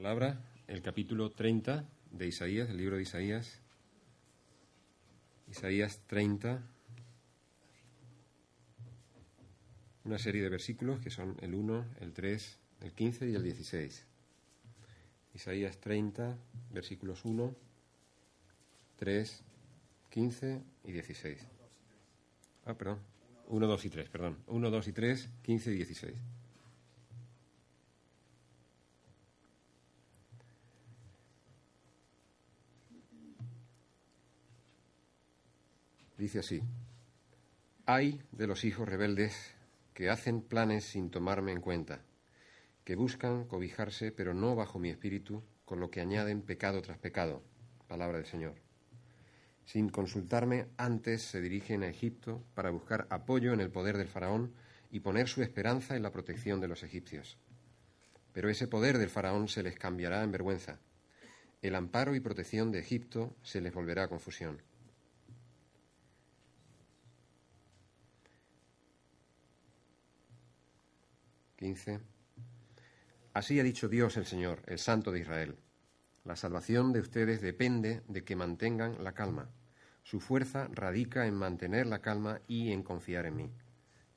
palabra el capítulo 30 de Isaías, el libro de Isaías. Isaías 30, una serie de versículos que son el 1, el 3, el 15 y el 16. Isaías 30, versículos 1, 3, 15 y 16. Ah, perdón. 1, 2 y 3, perdón. 1, 2 y 3, 15 y 16. Dice así, hay de los hijos rebeldes que hacen planes sin tomarme en cuenta, que buscan cobijarse pero no bajo mi espíritu, con lo que añaden pecado tras pecado, palabra del Señor. Sin consultarme, antes se dirigen a Egipto para buscar apoyo en el poder del faraón y poner su esperanza en la protección de los egipcios. Pero ese poder del faraón se les cambiará en vergüenza. El amparo y protección de Egipto se les volverá a confusión. 15. Así ha dicho Dios el Señor, el Santo de Israel. La salvación de ustedes depende de que mantengan la calma. Su fuerza radica en mantener la calma y en confiar en mí.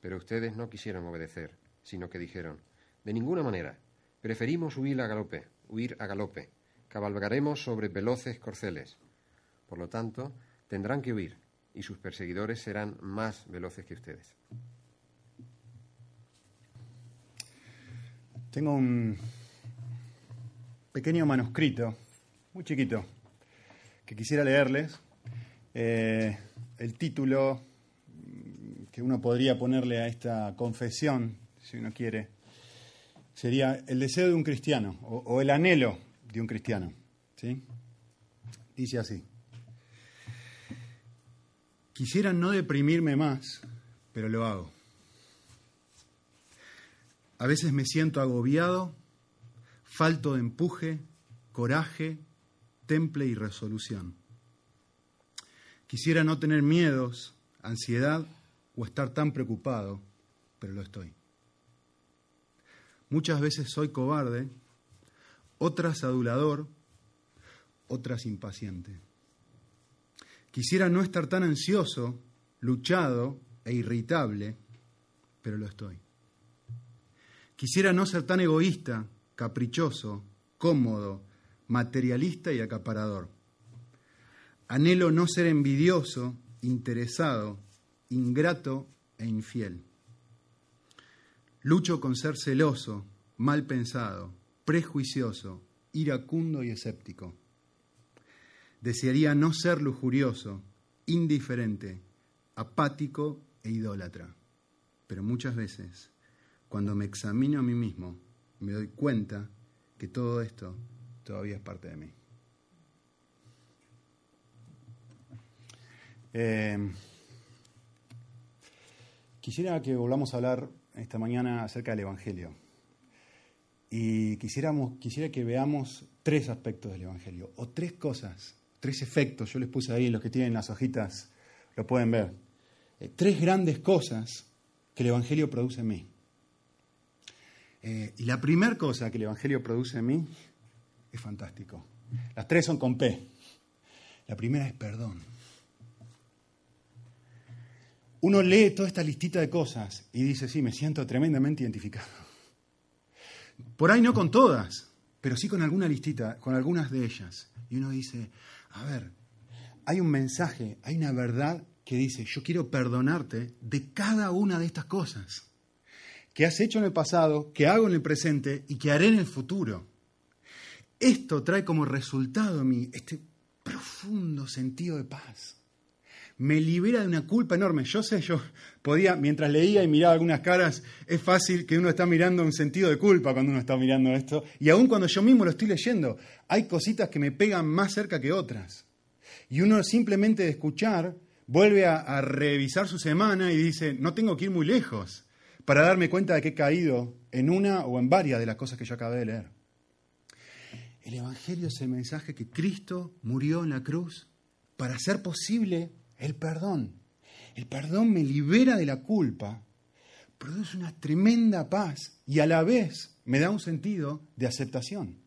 Pero ustedes no quisieron obedecer, sino que dijeron, de ninguna manera, preferimos huir a galope, huir a galope, cabalgaremos sobre veloces corceles. Por lo tanto, tendrán que huir, y sus perseguidores serán más veloces que ustedes. Tengo un pequeño manuscrito, muy chiquito, que quisiera leerles. Eh, el título que uno podría ponerle a esta confesión, si uno quiere, sería El deseo de un cristiano o, o el anhelo de un cristiano. ¿sí? Dice así. Quisiera no deprimirme más, pero lo hago. A veces me siento agobiado, falto de empuje, coraje, temple y resolución. Quisiera no tener miedos, ansiedad o estar tan preocupado, pero lo estoy. Muchas veces soy cobarde, otras adulador, otras impaciente. Quisiera no estar tan ansioso, luchado e irritable, pero lo estoy. Quisiera no ser tan egoísta, caprichoso, cómodo, materialista y acaparador. Anhelo no ser envidioso, interesado, ingrato e infiel. Lucho con ser celoso, mal pensado, prejuicioso, iracundo y escéptico. Desearía no ser lujurioso, indiferente, apático e idólatra. Pero muchas veces cuando me examino a mí mismo, me doy cuenta que todo esto todavía es parte de mí. Eh, quisiera que volvamos a hablar esta mañana acerca del Evangelio. Y quisiéramos, quisiera que veamos tres aspectos del Evangelio, o tres cosas, tres efectos. Yo les puse ahí, los que tienen las hojitas lo pueden ver. Eh, tres grandes cosas que el Evangelio produce en mí. Eh, y la primera cosa que el Evangelio produce en mí es fantástico. Las tres son con P. La primera es perdón. Uno lee toda esta listita de cosas y dice, sí, me siento tremendamente identificado. Por ahí no con todas, pero sí con alguna listita, con algunas de ellas. Y uno dice, a ver, hay un mensaje, hay una verdad que dice, yo quiero perdonarte de cada una de estas cosas que has hecho en el pasado, que hago en el presente y que haré en el futuro. Esto trae como resultado a mí este profundo sentido de paz. Me libera de una culpa enorme. Yo sé, yo podía, mientras leía y miraba algunas caras, es fácil que uno está mirando un sentido de culpa cuando uno está mirando esto. Y aun cuando yo mismo lo estoy leyendo, hay cositas que me pegan más cerca que otras. Y uno simplemente de escuchar vuelve a, a revisar su semana y dice, no tengo que ir muy lejos para darme cuenta de que he caído en una o en varias de las cosas que yo acabé de leer. El Evangelio es el mensaje que Cristo murió en la cruz para hacer posible el perdón. El perdón me libera de la culpa, produce una tremenda paz y a la vez me da un sentido de aceptación.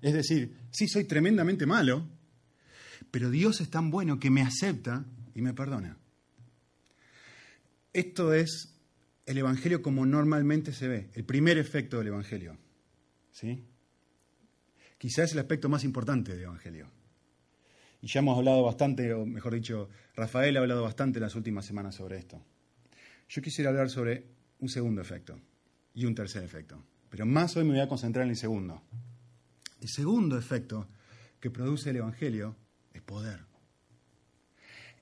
Es decir, sí soy tremendamente malo, pero Dios es tan bueno que me acepta y me perdona. Esto es el Evangelio como normalmente se ve, el primer efecto del Evangelio. ¿Sí? Quizás es el aspecto más importante del Evangelio. Y ya hemos hablado bastante, o mejor dicho, Rafael ha hablado bastante en las últimas semanas sobre esto. Yo quisiera hablar sobre un segundo efecto y un tercer efecto, pero más hoy me voy a concentrar en el segundo. El segundo efecto que produce el Evangelio es poder.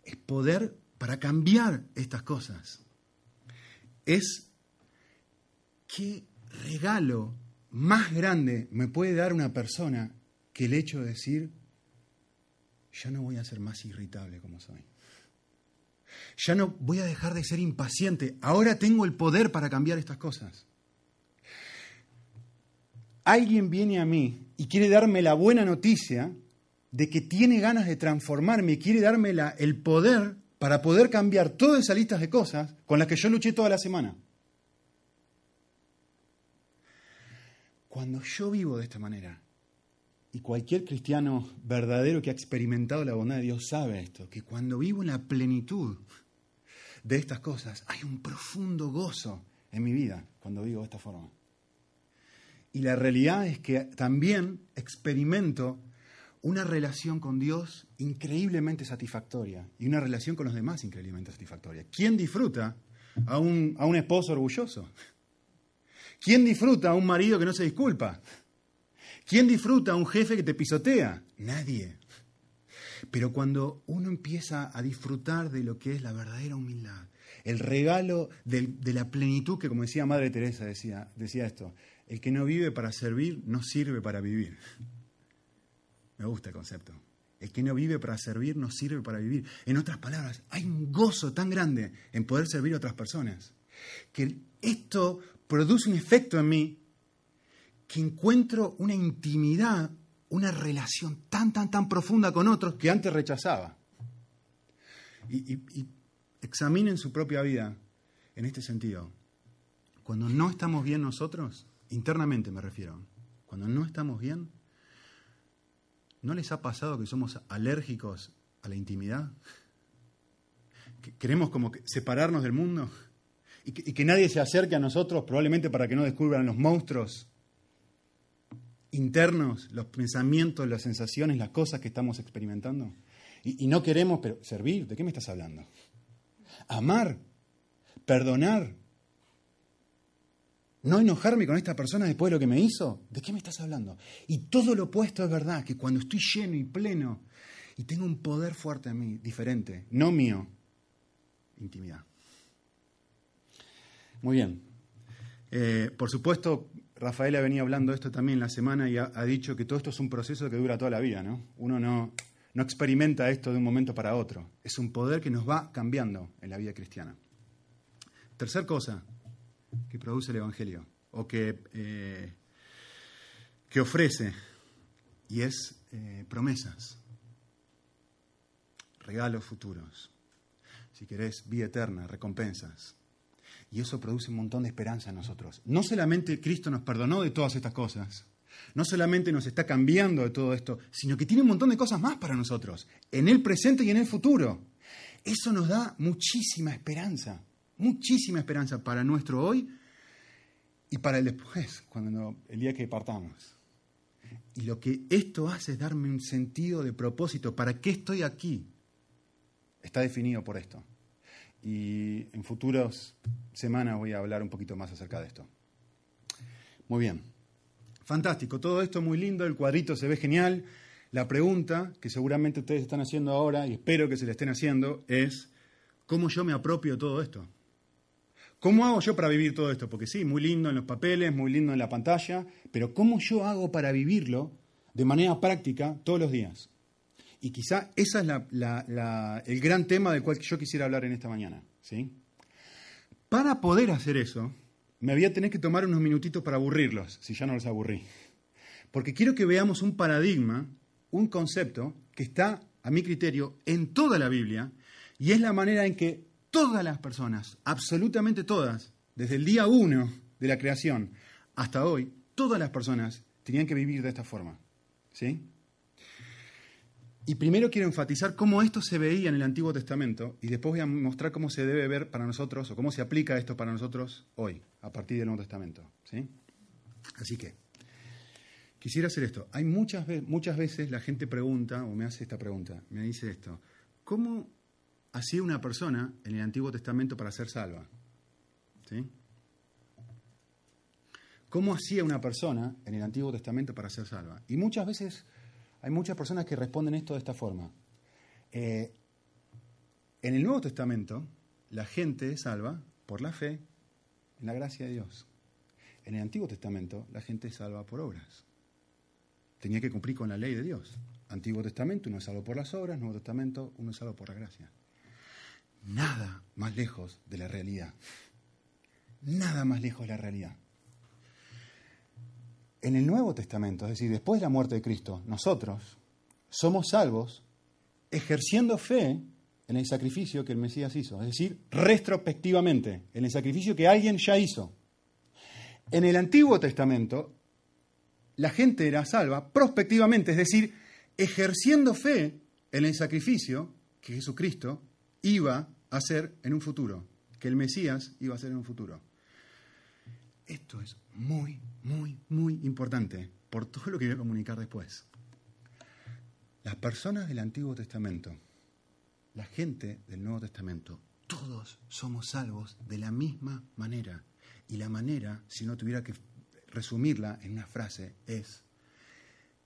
Es poder para cambiar estas cosas. Es qué regalo más grande me puede dar una persona que el hecho de decir, ya no voy a ser más irritable como soy. Ya no voy a dejar de ser impaciente. Ahora tengo el poder para cambiar estas cosas. Alguien viene a mí y quiere darme la buena noticia de que tiene ganas de transformarme, quiere darme el poder para poder cambiar todas esas listas de cosas con las que yo luché toda la semana. Cuando yo vivo de esta manera, y cualquier cristiano verdadero que ha experimentado la bondad de Dios sabe esto, que cuando vivo en la plenitud de estas cosas, hay un profundo gozo en mi vida cuando vivo de esta forma. Y la realidad es que también experimento una relación con Dios increíblemente satisfactoria y una relación con los demás increíblemente satisfactoria. ¿Quién disfruta a un, a un esposo orgulloso? ¿Quién disfruta a un marido que no se disculpa? ¿Quién disfruta a un jefe que te pisotea? Nadie. Pero cuando uno empieza a disfrutar de lo que es la verdadera humildad, el regalo de, la plenitud que, como decía Madre Teresa, decía, decía esto, el que no vive para servir no sirve para vivir. Me gusta el concepto. El que no vive para servir no sirve para vivir. En otras palabras, hay un gozo tan grande en poder servir a otras personas que esto produce un efecto en mí que encuentro una intimidad, una relación tan, tan, tan profunda con otros que antes rechazaba. Y, examinen su propia vida en este sentido. Cuando no estamos bien nosotros, internamente me refiero, cuando no estamos bien, ¿no les ha pasado que somos alérgicos a la intimidad? queremos como separarnos del mundo y que, nadie se acerque a nosotros probablemente para que no descubran los monstruos internos, los pensamientos, las sensaciones, las cosas que estamos experimentando. Y, no queremos, pero servir, ¿de qué me estás hablando? Amar, perdonar, no enojarme con esta persona después de lo que me hizo, ¿de qué me estás hablando? Y todo lo opuesto es verdad, que cuando estoy lleno y pleno y tengo un poder fuerte en mí, diferente, no mío, intimidad. Muy bien. Eh, por supuesto, Rafael ha venido hablando esto también la semana y ha, dicho que todo esto es un proceso que dura toda la vida, ¿no? Uno no, no experimenta esto de un momento para otro. Es un poder que nos va cambiando en la vida cristiana. Tercer cosa que produce el Evangelio, o que, eh, que ofrece, y es eh, promesas, regalos futuros. Si querés, vida eterna, recompensas. Y eso produce un montón de esperanza en nosotros. No solamente Cristo nos perdonó de todas estas cosas, no solamente nos está cambiando de todo esto, sino que tiene un montón de cosas más para nosotros, en el presente y en el futuro. Eso nos da muchísima esperanza, muchísima esperanza para nuestro hoy y para el después, cuando el día que partamos. Y lo que esto hace es darme un sentido de propósito. ¿Para qué estoy aquí? Está definido por esto y en futuras semanas voy a hablar un poquito más acerca de esto. Muy bien. Fantástico, todo esto muy lindo, el cuadrito se ve genial. La pregunta que seguramente ustedes están haciendo ahora, y espero que se le estén haciendo, es ¿cómo yo me apropio todo esto? ¿Cómo hago yo para vivir todo esto? Porque sí, muy lindo en los papeles, muy lindo en la pantalla, pero ¿cómo yo hago para vivirlo de manera práctica todos los días? Y quizá ese es el gran tema del cual yo quisiera hablar en esta mañana. ¿sí? Para poder hacer eso, me voy a tener que tomar unos minutitos para aburrirlos, si ya no los aburrí. Porque quiero que veamos un paradigma, un concepto que está, a mi criterio, en toda la Biblia, y es la manera en que todas las personas, absolutamente todas, desde el día uno de la creación hasta hoy, todas las personas tenían que vivir de esta forma. ¿Sí? Y primero quiero enfatizar cómo esto se veía en el Antiguo Testamento y después voy a mostrar cómo se debe ver para nosotros o cómo se aplica esto para nosotros hoy, a partir del Nuevo Testamento. ¿sí? Así que, quisiera hacer esto. Hay muchas, muchas veces la gente pregunta, o me hace esta pregunta, me dice esto, ¿cómo hacía una persona en el Antiguo Testamento para ser salva? ¿Sí? ¿Cómo hacía una persona en el Antiguo Testamento para ser salva? Y muchas veces hay muchas personas que responden esto de esta forma. Eh, en el Nuevo Testamento, la gente es salva por la fe en la gracia de Dios. En el Antiguo Testamento, la gente es salva por obras. Tenía que cumplir con la ley de Dios. Antiguo Testamento, uno es salvo por las obras, Nuevo Testamento, uno es salvo por la gracia. Nada más lejos de la realidad. Nada más lejos de la realidad en el Nuevo Testamento, es decir, después de la muerte de Cristo, nosotros somos salvos ejerciendo fe en el sacrificio que el Mesías hizo, es decir, retrospectivamente, en el sacrificio que alguien ya hizo. En el Antiguo Testamento, la gente era salva prospectivamente, es decir, ejerciendo fe en el sacrificio que Jesucristo iba a hacer en un futuro, que el Mesías iba a hacer en un futuro. Esto es muy, muy, muy importante por todo lo que voy a comunicar después. Las personas del Antiguo Testamento, la gente del Nuevo Testamento, todos somos salvos de la misma manera. Y la manera, si no tuviera que resumirla en una frase, es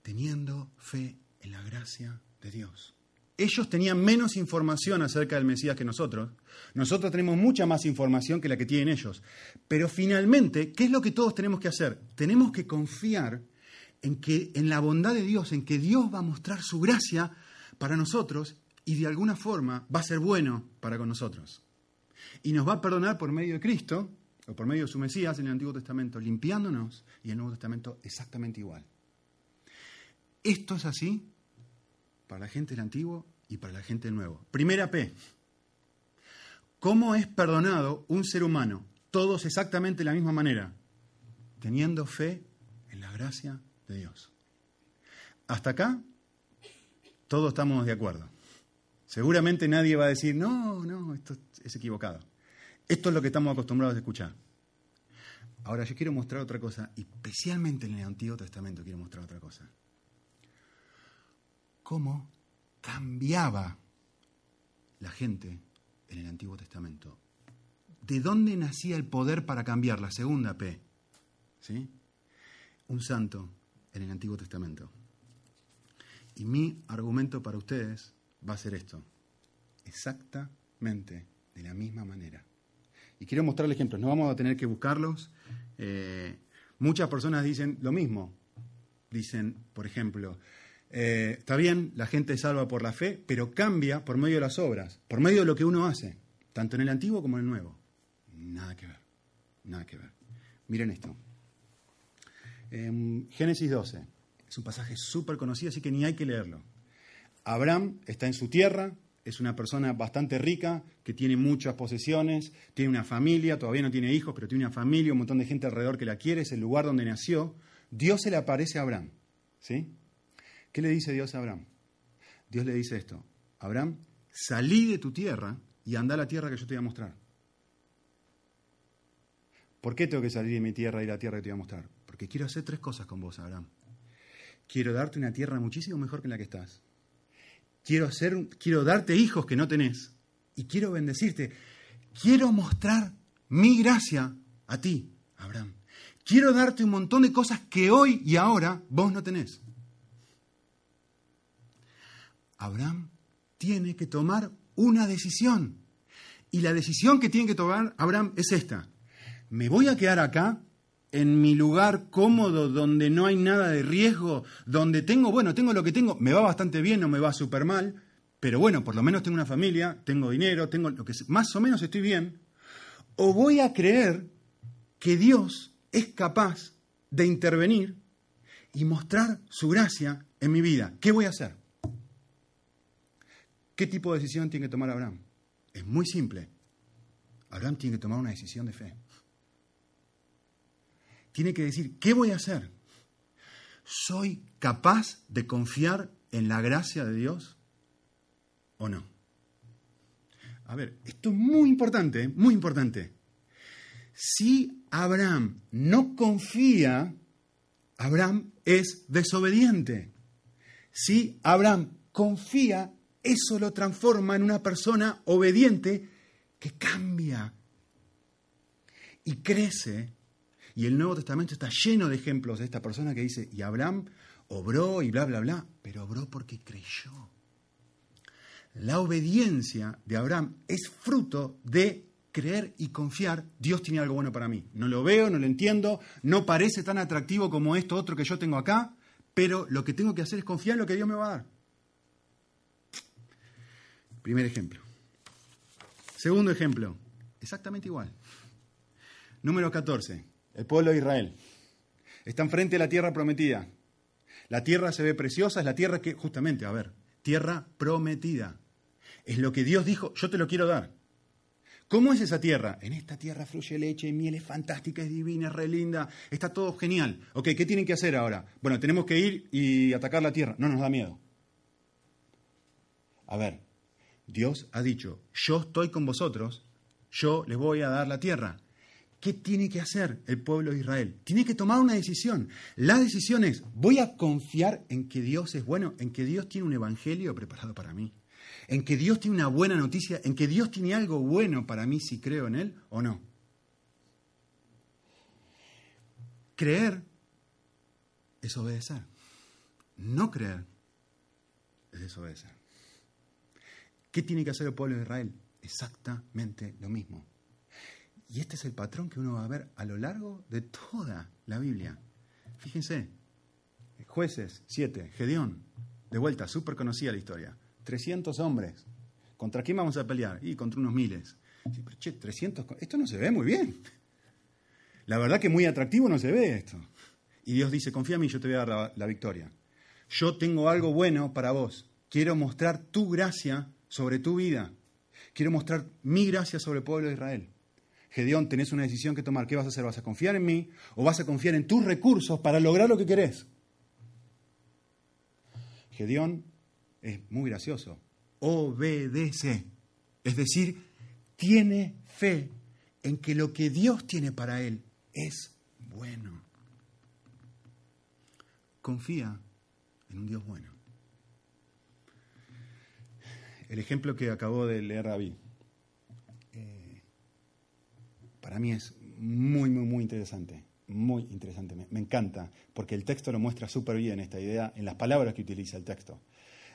teniendo fe en la gracia de Dios. Ellos tenían menos información acerca del Mesías que nosotros. Nosotros tenemos mucha más información que la que tienen ellos. Pero finalmente, ¿qué es lo que todos tenemos que hacer? Tenemos que confiar en que en la bondad de Dios, en que Dios va a mostrar su gracia para nosotros y de alguna forma va a ser bueno para con nosotros. Y nos va a perdonar por medio de Cristo o por medio de su Mesías en el Antiguo Testamento, limpiándonos y en el Nuevo Testamento exactamente igual. Esto es así para la gente del antiguo y para la gente del nuevo. Primera P. ¿Cómo es perdonado un ser humano? Todos exactamente de la misma manera, teniendo fe en la gracia de Dios. Hasta acá, todos estamos de acuerdo. Seguramente nadie va a decir, no, no, esto es equivocado. Esto es lo que estamos acostumbrados a escuchar. Ahora yo quiero mostrar otra cosa, especialmente en el Antiguo Testamento quiero mostrar otra cosa cómo cambiaba la gente en el Antiguo Testamento. ¿De dónde nacía el poder para cambiar? La segunda P. ¿Sí? Un santo en el Antiguo Testamento. Y mi argumento para ustedes va a ser esto. Exactamente de la misma manera. Y quiero mostrarles ejemplos. No vamos a tener que buscarlos. Eh, muchas personas dicen lo mismo. Dicen, por ejemplo, eh, está bien, la gente salva por la fe, pero cambia por medio de las obras, por medio de lo que uno hace, tanto en el antiguo como en el nuevo. Nada que ver, nada que ver. Miren esto. Génesis 12, es un pasaje súper conocido, así que ni hay que leerlo. Abraham está en su tierra, es una persona bastante rica, que tiene muchas posesiones, tiene una familia, todavía no tiene hijos, pero tiene una familia, un montón de gente alrededor que la quiere, es el lugar donde nació. Dios se le aparece a Abraham, ¿sí? ¿Qué le dice Dios a Abraham? Dios le dice esto, Abraham, salí de tu tierra y anda a la tierra que yo te voy a mostrar. ¿Por qué tengo que salir de mi tierra y la tierra que te voy a mostrar? Porque quiero hacer tres cosas con vos, Abraham. Quiero darte una tierra muchísimo mejor que la que estás. Quiero, hacer, quiero darte hijos que no tenés. Y quiero bendecirte. Quiero mostrar mi gracia a ti, Abraham. Quiero darte un montón de cosas que hoy y ahora vos no tenés. Abraham tiene que tomar una decisión. Y la decisión que tiene que tomar Abraham es esta. ¿Me voy a quedar acá, en mi lugar cómodo, donde no hay nada de riesgo, donde tengo, bueno, tengo lo que tengo, me va bastante bien, no me va súper mal, pero bueno, por lo menos tengo una familia, tengo dinero, tengo lo que más o menos estoy bien? ¿O voy a creer que Dios es capaz de intervenir y mostrar su gracia en mi vida? ¿Qué voy a hacer? ¿Qué tipo de decisión tiene que tomar Abraham? Es muy simple. Abraham tiene que tomar una decisión de fe. Tiene que decir, ¿qué voy a hacer? ¿Soy capaz de confiar en la gracia de Dios o no? A ver, esto es muy importante, muy importante. Si Abraham no confía, Abraham es desobediente. Si Abraham confía, eso lo transforma en una persona obediente que cambia y crece. Y el Nuevo Testamento está lleno de ejemplos de esta persona que dice, y Abraham obró y bla, bla, bla, pero obró porque creyó. La obediencia de Abraham es fruto de creer y confiar, Dios tiene algo bueno para mí. No lo veo, no lo entiendo, no parece tan atractivo como esto otro que yo tengo acá, pero lo que tengo que hacer es confiar en lo que Dios me va a dar. Primer ejemplo. Segundo ejemplo, exactamente igual. Número 14, el pueblo de Israel. Están frente a la tierra prometida. La tierra se ve preciosa, es la tierra que, justamente, a ver, tierra prometida. Es lo que Dios dijo, yo te lo quiero dar. ¿Cómo es esa tierra? En esta tierra fluye leche, miel, es fantástica, es divina, es re linda, está todo genial. Ok, ¿qué tienen que hacer ahora? Bueno, tenemos que ir y atacar la tierra. No nos da miedo. A ver, Dios ha dicho, yo estoy con vosotros, yo les voy a dar la tierra. ¿Qué tiene que hacer el pueblo de Israel? Tiene que tomar una decisión. La decisión es, voy a confiar en que Dios es bueno, en que Dios tiene un evangelio preparado para mí en que Dios tiene una buena noticia, en que Dios tiene algo bueno para mí si creo en Él o no. Creer es obedecer. No creer es desobedecer. ¿Qué tiene que hacer el pueblo de Israel? Exactamente lo mismo. Y este es el patrón que uno va a ver a lo largo de toda la Biblia. Fíjense, jueces 7, Gedeón, de vuelta, súper conocida la historia. 300 hombres. ¿Contra quién vamos a pelear? Y contra unos miles. pero che, 300, esto no se ve muy bien. La verdad que muy atractivo no se ve esto. Y Dios dice, confía en mí, yo te voy a dar la, la victoria. Yo tengo algo bueno para vos. Quiero mostrar tu gracia sobre tu vida. Quiero mostrar mi gracia sobre el pueblo de Israel. Gedeón, tenés una decisión que tomar. ¿Qué vas a hacer? ¿Vas a confiar en mí o vas a confiar en tus recursos para lograr lo que querés? Gedeón es muy gracioso. Obedece. Es decir, tiene fe en que lo que Dios tiene para él es bueno. Confía en un Dios bueno. El ejemplo que acabó de leer David, eh, para mí es muy, muy, muy interesante. Muy interesante, me, encanta, porque el texto lo muestra súper bien esta idea en las palabras que utiliza el texto.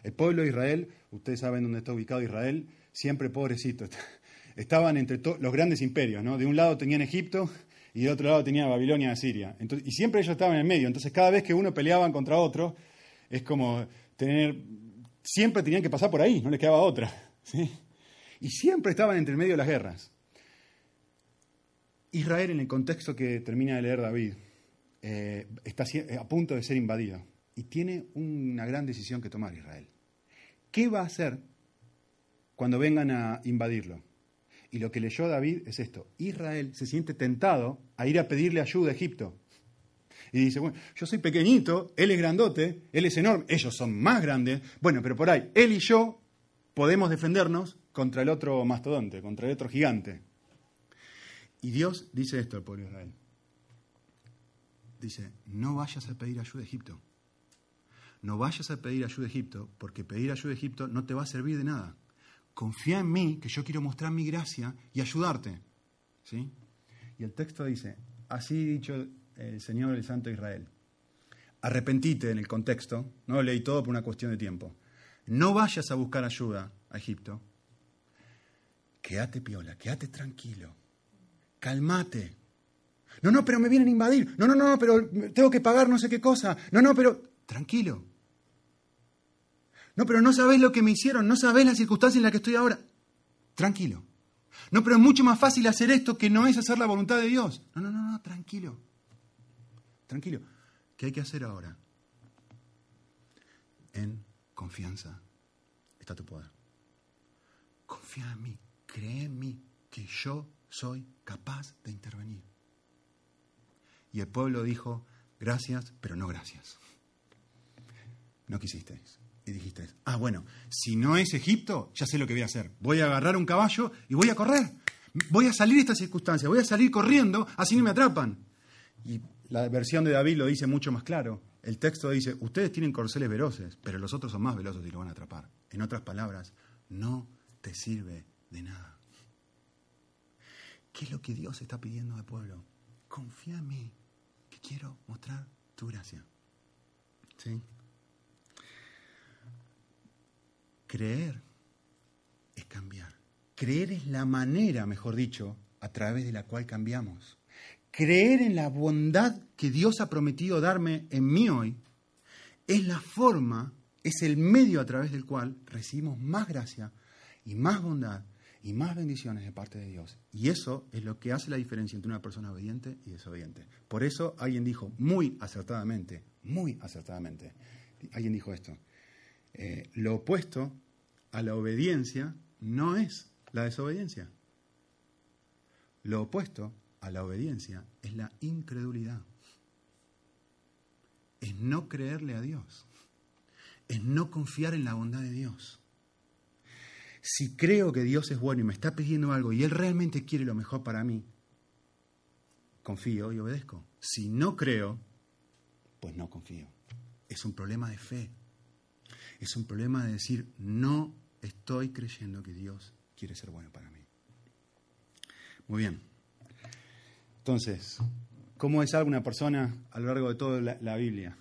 El pueblo de Israel, ustedes saben dónde está ubicado Israel, siempre pobrecito. Estaban entre los grandes imperios, ¿no? De un lado tenían Egipto y de otro lado tenía Babilonia, Siria. Entonces, y siempre ellos estaban en el medio. Entonces, cada vez que uno peleaban contra otro, es como tener. Siempre tenían que pasar por ahí, no les quedaba otra. ¿sí? Y siempre estaban entre el medio de las guerras. Israel, en el contexto que termina de leer David, eh, está a punto de ser invadido y tiene una gran decisión que tomar Israel. ¿Qué va a hacer cuando vengan a invadirlo? Y lo que leyó David es esto. Israel se siente tentado a ir a pedirle ayuda a Egipto. Y dice, bueno, yo soy pequeñito, él es grandote, él es enorme, ellos son más grandes. Bueno, pero por ahí, él y yo podemos defendernos contra el otro mastodonte, contra el otro gigante. Y Dios dice esto al pueblo de Israel. Dice, no vayas a pedir ayuda a Egipto no vayas a pedir ayuda a Egipto, porque pedir ayuda a Egipto no te va a servir de nada. Confía en mí, que yo quiero mostrar mi gracia y ayudarte. ¿Sí? Y el texto dice, así dicho el Señor, el Santo Israel. Arrepentite en el contexto, no leí todo por una cuestión de tiempo. No vayas a buscar ayuda a Egipto. Quédate piola, quédate tranquilo. Calmate. No, no, pero me vienen a invadir. No, no, no, pero tengo que pagar no sé qué cosa. No, no, pero tranquilo. No, pero no sabés lo que me hicieron, no sabés la circunstancia en la que estoy ahora. Tranquilo. No, pero es mucho más fácil hacer esto que no es hacer la voluntad de Dios. No, no, no, no, tranquilo. Tranquilo. ¿Qué hay que hacer ahora? En confianza está tu poder. Confía en mí, cree en mí, que yo soy capaz de intervenir. Y el pueblo dijo, gracias, pero no gracias. no quisisteis. Y dijisteis, ah, bueno, si no es Egipto, ya sé lo que voy a hacer. Voy a agarrar un caballo y voy a correr. Voy a salir de esta circunstancia, voy a salir corriendo, así no me atrapan. Y la versión de David lo dice mucho más claro. El texto dice, ustedes tienen corceles veloces, pero los otros son más veloces y lo van a atrapar. En otras palabras, no te sirve de nada. ¿Qué es lo que Dios está pidiendo al pueblo? Confía en mí, que quiero mostrar tu gracia. Creer es cambiar. Creer es la manera, mejor dicho, a través de la cual cambiamos. Creer en la bondad que Dios ha prometido darme en mí hoy es la forma, es el medio a través del cual recibimos más gracia y más bondad y más bendiciones de parte de Dios. Y eso es lo que hace la diferencia entre una persona obediente y desobediente. Por eso alguien dijo muy acertadamente, muy acertadamente, alguien dijo esto, eh, lo opuesto a la obediencia no es la desobediencia. Lo opuesto a la obediencia es la incredulidad. Es no creerle a Dios. Es no confiar en la bondad de Dios. Si creo que Dios es bueno y me está pidiendo algo y Él realmente quiere lo mejor para mí, confío y obedezco. Si no creo, pues no confío. Es un problema de fe. Es un problema de decir, no estoy creyendo que Dios quiere ser bueno para mí. Muy bien. Entonces, ¿cómo es alguna persona a lo largo de toda la, Biblia?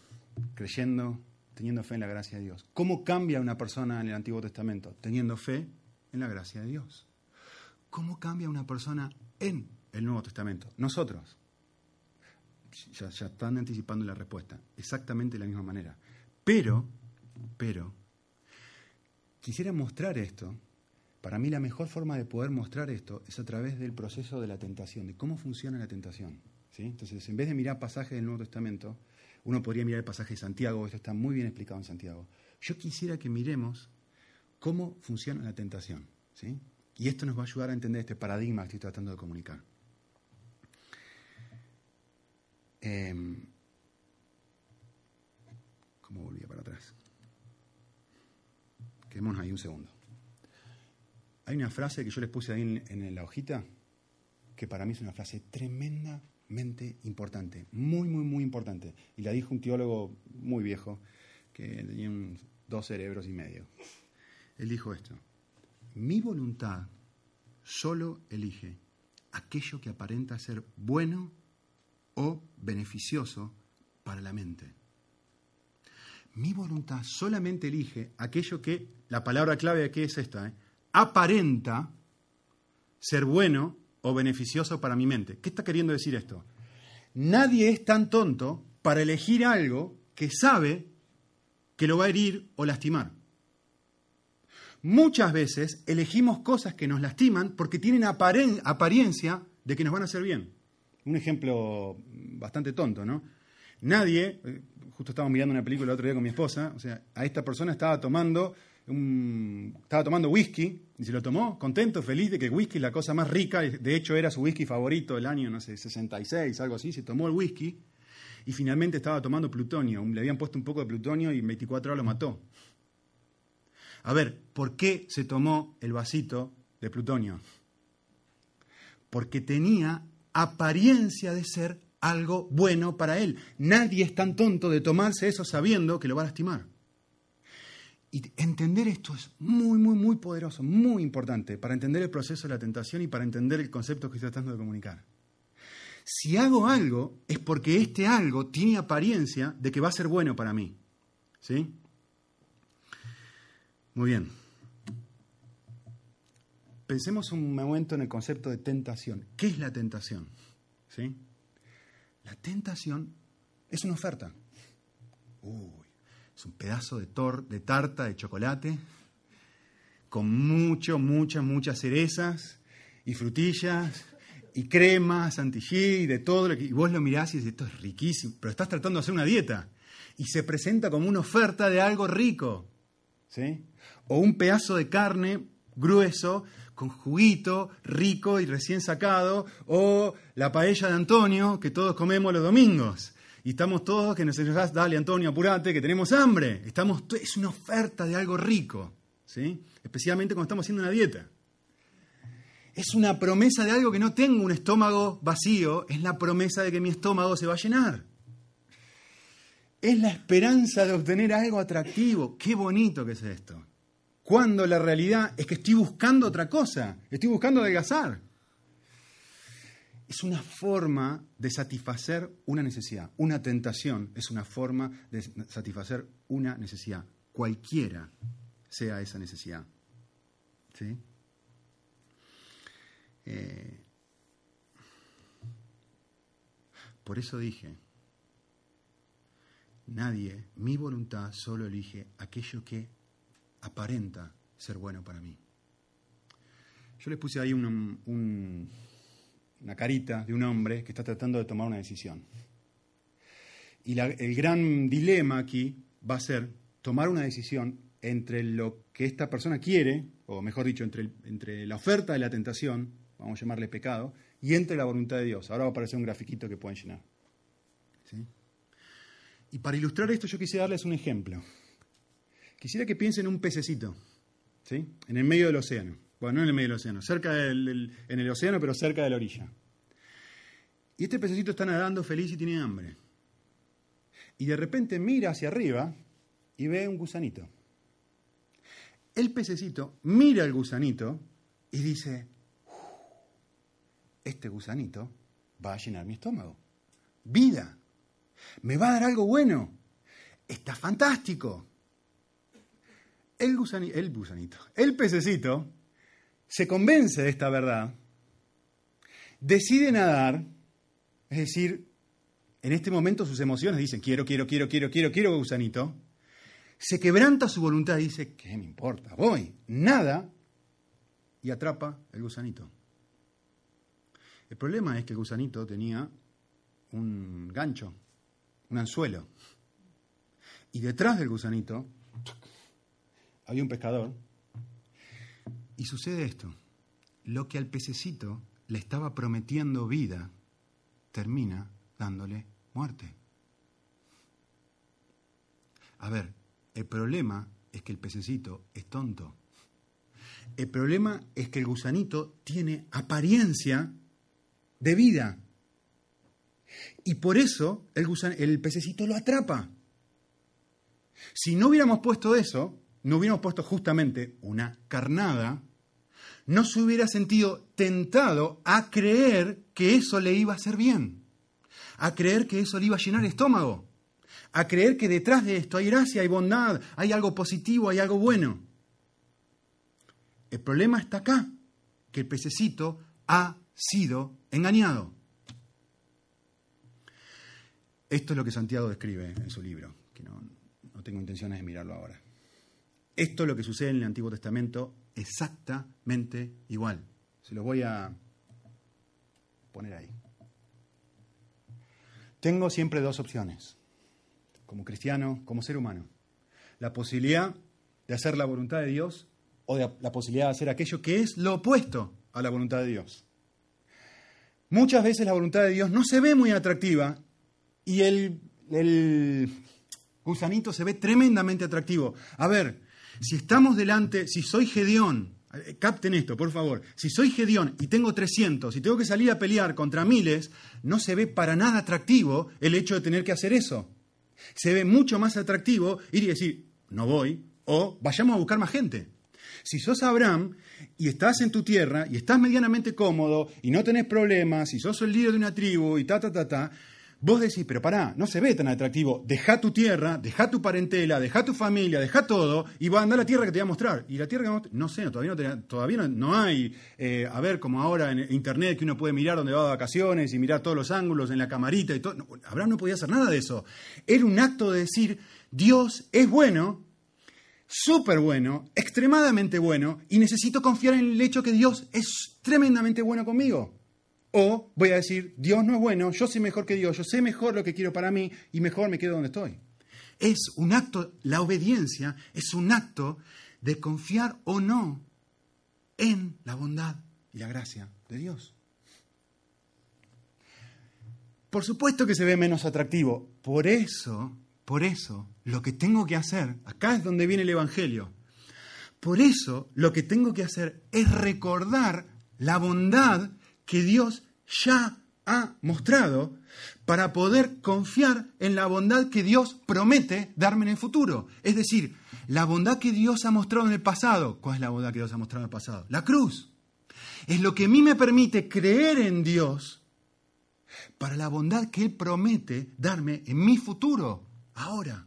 Creyendo, teniendo fe en la gracia de Dios. ¿Cómo cambia una persona en el Antiguo Testamento? Teniendo fe en la gracia de Dios. ¿Cómo cambia una persona en el Nuevo Testamento? Nosotros. Ya están anticipando la respuesta. Exactamente de la misma manera. Pero, pero, quisiera mostrar esto para mí la mejor forma de poder mostrar esto es a través del proceso de la tentación, de cómo funciona la tentación. Entonces, en vez de mirar pasajes del Nuevo Testamento, uno podría mirar el pasaje de Santiago, esto está muy bien explicado en Santiago. Yo quisiera que miremos cómo funciona la tentación. ¿sí? Y esto nos va a ayudar a entender este paradigma que estoy tratando de comunicar. Eh, ¿Cómo volvía para atrás? Quedémonos ahí un segundo. Hay una frase que yo les puse ahí en, la hojita, que para mí es una frase tremendamente importante, muy, muy, muy importante. Y la dijo un teólogo muy viejo, que tenía dos cerebros y medio. Él dijo esto, mi voluntad solo elige aquello que aparenta ser bueno o beneficioso para la mente. Mi voluntad solamente elige aquello que, la palabra clave aquí es esta, ¿eh? Aparenta ser bueno o beneficioso para mi mente. ¿Qué está queriendo decir esto? Nadie es tan tonto para elegir algo que sabe que lo va a herir o lastimar. Muchas veces elegimos cosas que nos lastiman porque tienen apariencia de que nos van a hacer bien. Un ejemplo bastante tonto, ¿no? Nadie, eh, justo estábamos mirando una película el otro día con mi esposa, o sea, a esta persona estaba tomando estaba tomando whisky y se lo tomó contento, feliz de que el whisky es la cosa más rica, de hecho era su whisky favorito del año, no sé, 66, algo así, se tomó el whisky y finalmente estaba tomando plutonio, le habían puesto un poco de plutonio y en 24 horas lo mató. A ver, ¿por qué se tomó el vasito de plutonio? Porque tenía apariencia de ser algo bueno para él. Nadie es tan tonto de tomarse eso sabiendo que lo va a lastimar. Y entender esto es muy, muy, muy poderoso, muy importante para entender el proceso de la tentación y para entender el concepto que estoy tratando de comunicar. Si hago algo, es porque este algo tiene apariencia de que va a ser bueno para mí. ¿Sí? Muy bien. Pensemos un momento en el concepto de tentación. ¿Qué es la tentación? ¿Sí? La tentación es una oferta. Uy, es un pedazo de, tor de tarta de chocolate con mucho, muchas, muchas cerezas y frutillas y crema, santilly, de todo. Lo que, y vos lo mirás y dices, esto es riquísimo, pero estás tratando de hacer una dieta. Y se presenta como una oferta de algo rico. ¿sí? O un pedazo de carne grueso con juguito, rico y recién sacado, o la paella de Antonio que todos comemos los domingos. Y estamos todos que nos decimos, dale Antonio, apurate, que tenemos hambre. Estamos, es una oferta de algo rico, ¿sí? especialmente cuando estamos haciendo una dieta. Es una promesa de algo que no tengo un estómago vacío, es la promesa de que mi estómago se va a llenar. Es la esperanza de obtener algo atractivo. Qué bonito que es esto. Cuando la realidad es que estoy buscando otra cosa, estoy buscando adelgazar. Es una forma de satisfacer una necesidad. Una tentación es una forma de satisfacer una necesidad, cualquiera sea esa necesidad. ¿Sí? Eh, por eso dije, nadie, mi voluntad solo elige aquello que aparenta ser bueno para mí. Yo les puse ahí una carita de un hombre que está tratando de tomar una decisión. Y el gran dilema aquí va a ser tomar una decisión entre lo que esta persona quiere, o mejor dicho, entre, entre la oferta de la tentación, vamos a llamarle pecado, y entre la voluntad de Dios. Ahora va a aparecer un grafiquito que pueden llenar. Y para ilustrar esto yo quisiera darles un ejemplo. Quisiera que piensen en un pececito, ¿sí? en el medio del océano. Bueno, no en el medio del océano, cerca del, en el océano, pero cerca de la orilla. Y este pececito está nadando feliz y tiene hambre. Y de repente mira hacia arriba y ve un gusanito. El pececito mira al gusanito y dice, este gusanito va a llenar mi estómago. Vida. Me va a dar algo bueno. Está fantástico. El, gusanito, el gusanito, el pececito, se convence de esta verdad, decide nadar, es decir, en este momento sus emociones dicen, quiero, quiero, quiero, quiero, quiero, quiero, gusanito, se quebranta su voluntad y dice, ¿qué me importa? Voy, nada, y atrapa el gusanito. El problema es que el gusanito tenía un gancho, un anzuelo. Y detrás del gusanito había un pescador. Y sucede esto. Lo que al pececito le estaba prometiendo vida, termina dándole muerte. A ver, el problema es que el pececito es tonto. El problema es que el gusanito tiene apariencia de vida. Y por eso el, el pececito lo atrapa. Si no hubiéramos puesto eso, no hubiéramos puesto justamente una carnada, no se hubiera sentido tentado a creer que eso le iba a hacer bien, a creer que eso le iba a llenar el estómago, a creer que detrás de esto hay gracia, hay bondad, hay algo positivo, hay algo bueno. El problema está acá, que el pececito ha sido engañado. Esto es lo que Santiago describe en su libro, que no, tengo intenciones de mirarlo ahora. Esto es lo que sucede en el Antiguo Testamento exactamente igual. Se lo voy a poner ahí. Tengo siempre dos opciones, como cristiano, como ser humano. La posibilidad de hacer la voluntad de Dios o de la posibilidad de hacer aquello que es lo opuesto a la voluntad de Dios. Muchas veces la voluntad de Dios no se ve muy atractiva y el, gusanito se ve tremendamente atractivo. A ver, si estamos delante, si soy Gedeón, eh, capten esto, por favor, si soy Gedeón y tengo 300 y tengo que salir a pelear contra miles, no se ve para nada atractivo el hecho de tener que hacer eso. Se ve mucho más atractivo ir y decir, no voy, o vayamos a buscar más gente. Si sos Abraham y estás en tu tierra y estás medianamente cómodo y no tenés problemas y sos el líder de una tribu y ta, ta, ta, ta, vos decís, pero pará, no se ve tan atractivo, deja tu tierra, deja tu parentela, deja tu familia, deja todo y va a andar a la tierra que te voy a mostrar. Y la tierra que no, sé, todavía no, todavía no, hay, eh, a ver, como ahora en internet que uno puede mirar dónde va de vacaciones y mirar todos los ángulos en la camarita y todo. Abraham no podía hacer nada de eso. Era un acto de decir, Dios es bueno súper bueno, extremadamente bueno, y necesito confiar en el hecho que Dios es tremendamente bueno conmigo. O voy a decir, Dios no es bueno, yo soy mejor que Dios, yo sé mejor lo que quiero para mí y mejor me quedo donde estoy. Es un acto, la obediencia es un acto de confiar o no en la bondad y la gracia de Dios. Por supuesto que se ve menos atractivo. Por eso, por eso, lo que tengo que hacer, acá es donde viene el Evangelio, por eso lo que tengo que hacer es recordar la bondad que Dios ya ha mostrado para poder confiar en la bondad que Dios promete darme en el futuro. Es decir, la bondad que Dios ha mostrado en el pasado. ¿Cuál es la bondad que Dios ha mostrado en el pasado? La cruz. Es lo que a mí me permite creer en Dios para la bondad que Él promete darme en mi futuro, ahora.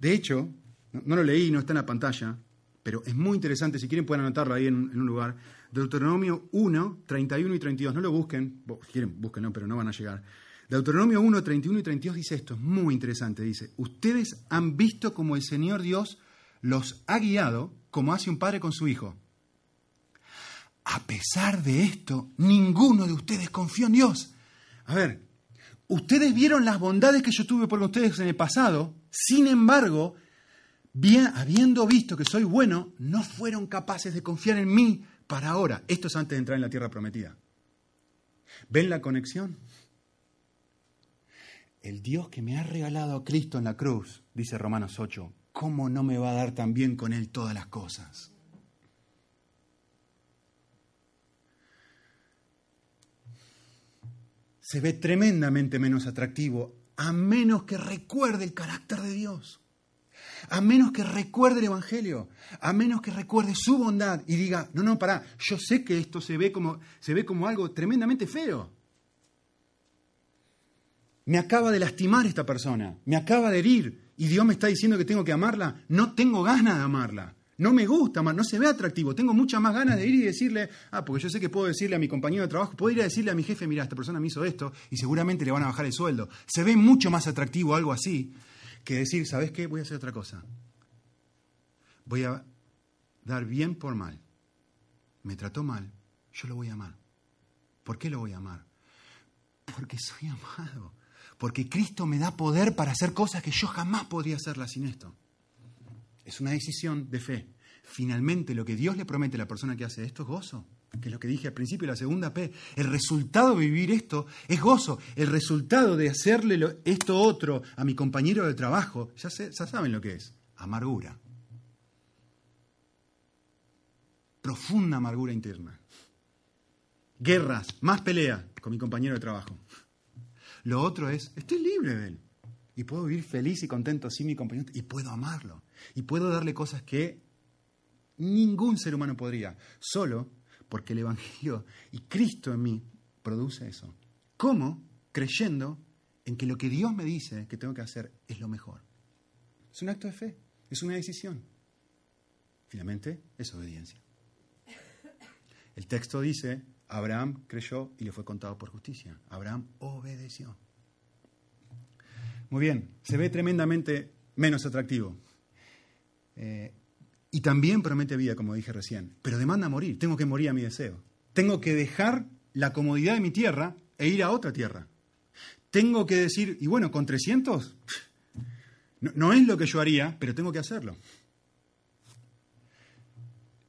De hecho, no, lo leí, no está en la pantalla, pero es muy interesante, si quieren pueden anotarlo ahí en, un lugar. Deuteronomio 1, 31 y 32, no lo busquen, si quieren, búsquenlo, pero no van a llegar. Deuteronomio 1, 31 y 32 dice esto, es muy interesante, dice, ustedes han visto como el Señor Dios los ha guiado como hace un padre con su hijo. A pesar de esto, ninguno de ustedes confió en Dios. A ver, ustedes vieron las bondades que yo tuve por ustedes en el pasado, sin embargo, bien, habiendo visto que soy bueno, no fueron capaces de confiar en mí para ahora. Esto es antes de entrar en la tierra prometida. ¿Ven la conexión? El Dios que me ha regalado a Cristo en la cruz, dice Romanos 8, ¿cómo no me va a dar también con Él todas las cosas? Se ve tremendamente menos atractivo a menos que recuerde el carácter de Dios a menos que recuerde el Evangelio, a menos que recuerde su bondad y diga, no, no, pará, yo sé que esto se ve como, se ve como algo tremendamente feo. Me acaba de lastimar esta persona, me acaba de herir y Dios me está diciendo que tengo que amarla. No tengo ganas de amarla. No me gusta, no se ve atractivo. Tengo muchas más ganas de ir y decirle, ah, porque yo sé que puedo decirle a mi compañero de trabajo, puedo ir a decirle a mi jefe, mira, esta persona me hizo esto y seguramente le van a bajar el sueldo. Se ve mucho más atractivo algo así que decir, ¿sabes qué? Voy a hacer otra cosa. Voy a dar bien por mal. Me trató mal, yo lo voy a amar. ¿Por qué lo voy a amar? Porque soy amado. Porque Cristo me da poder para hacer cosas que yo jamás podría hacerlas sin esto. Es una decisión de fe. Finalmente, lo que Dios le promete a la persona que hace esto es gozo que es lo que dije al principio, la segunda P, el resultado de vivir esto es gozo, el resultado de hacerle esto otro a mi compañero de trabajo, ya, ya saben lo que es, amargura, profunda amargura interna, guerras, más pelea con mi compañero de trabajo. Lo otro es, estoy libre de él. Y puedo vivir feliz y contento sin mi compañero y puedo amarlo. Y puedo darle cosas que ningún ser humano podría, solo porque el Evangelio y Cristo en mí produce eso. ¿Cómo? Creyendo en que lo que Dios me dice que tengo que hacer es lo mejor. Es un acto de fe, es una decisión. Finalmente, es obediencia. El texto dice, Abraham creyó y le fue contado por justicia. Abraham obedeció. Muy bien, se ve tremendamente menos atractivo. Eh, y también promete vida, como dije recién, pero demanda morir. Tengo que morir a mi deseo. Tengo que dejar la comodidad de mi tierra e ir a otra tierra. Tengo que decir, y bueno, con 300 no, es lo que yo haría, pero tengo que hacerlo.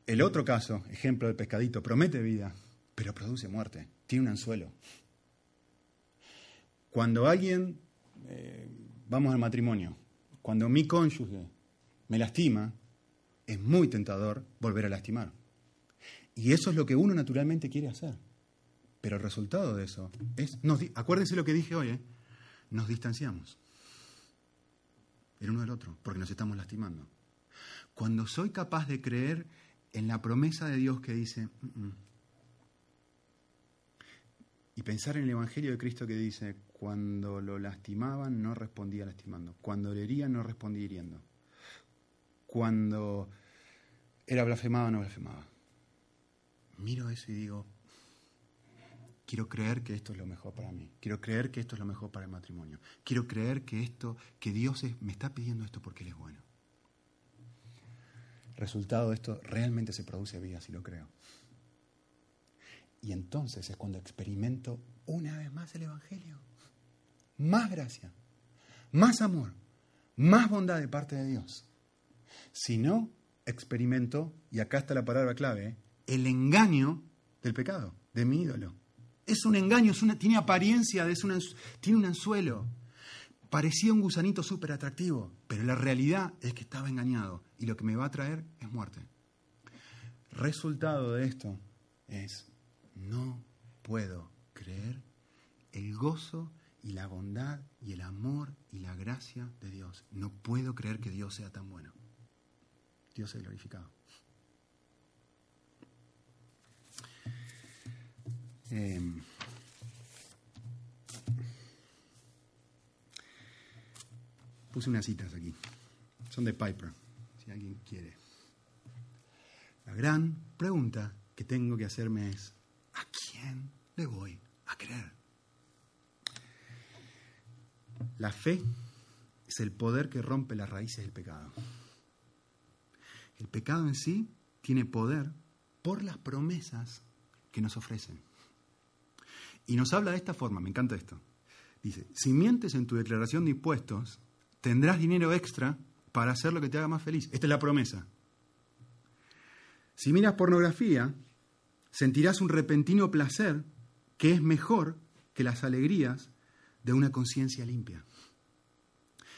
El otro caso, ejemplo del pescadito, promete vida, pero produce muerte, tiene un anzuelo. Cuando alguien, eh, vamos al matrimonio, cuando mi cónyuge me lastima, es muy tentador volver a lastimar. Y eso es lo que uno naturalmente quiere hacer. Pero el resultado de eso es, acuérdense lo que dije hoy, ¿eh? nos distanciamos el uno del otro, porque nos estamos lastimando. Cuando soy capaz de creer en la promesa de Dios que dice, mm, mm", y pensar en el Evangelio de Cristo que dice, cuando lo lastimaban no respondía lastimando, cuando le herían no respondía hiriendo cuando era blasfemado o no blasfemaba. Miro eso y digo, quiero creer que esto es lo mejor para mí, quiero creer que esto es lo mejor para el matrimonio, quiero creer que esto, que Dios me está pidiendo esto porque Él es bueno. Resultado de esto realmente se produce vida, si lo creo. Y entonces es cuando experimento una vez más el Evangelio. Más gracia, más amor, más bondad de parte de Dios. Si no, experimento, y acá está la palabra clave, el engaño del pecado, de mi ídolo. Es un engaño, es una, tiene apariencia, es una, tiene un anzuelo. Parecía un gusanito súper atractivo, pero la realidad es que estaba engañado y lo que me va a traer es muerte. Resultado de esto es, no puedo creer el gozo y la bondad y el amor y la gracia de Dios. No puedo creer que Dios sea tan bueno. Dios es glorificado. Em, puse unas citas aquí. Son de Piper, si alguien quiere. La gran pregunta que tengo que hacerme es, ¿a quién le voy a creer? La fe es el poder que rompe las raíces del pecado. El pecado en sí tiene poder por las promesas que nos ofrecen. Y nos habla de esta forma, me encanta esto. Dice, si mientes en tu declaración de impuestos, tendrás dinero extra para hacer lo que te haga más feliz. Esta es la promesa. Si miras pornografía, sentirás un repentino placer que es mejor que las alegrías de una conciencia limpia.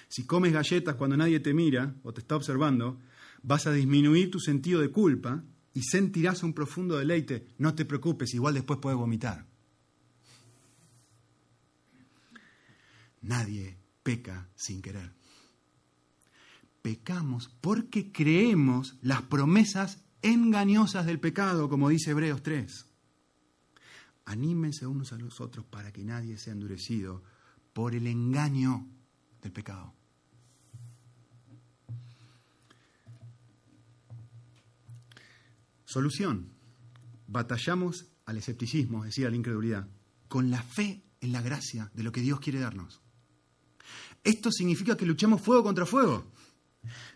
Si comes galletas cuando nadie te mira o te está observando, vas a disminuir tu sentido de culpa y sentirás un profundo deleite. No te preocupes, igual después puedes vomitar. Nadie peca sin querer. Pecamos porque creemos las promesas engañosas del pecado, como dice Hebreos 3. Anímense unos a los otros para que nadie sea endurecido por el engaño del pecado. Solución. Batallamos al escepticismo, es decir, a la incredulidad, con la fe en la gracia de lo que Dios quiere darnos. Esto significa que luchamos fuego contra fuego.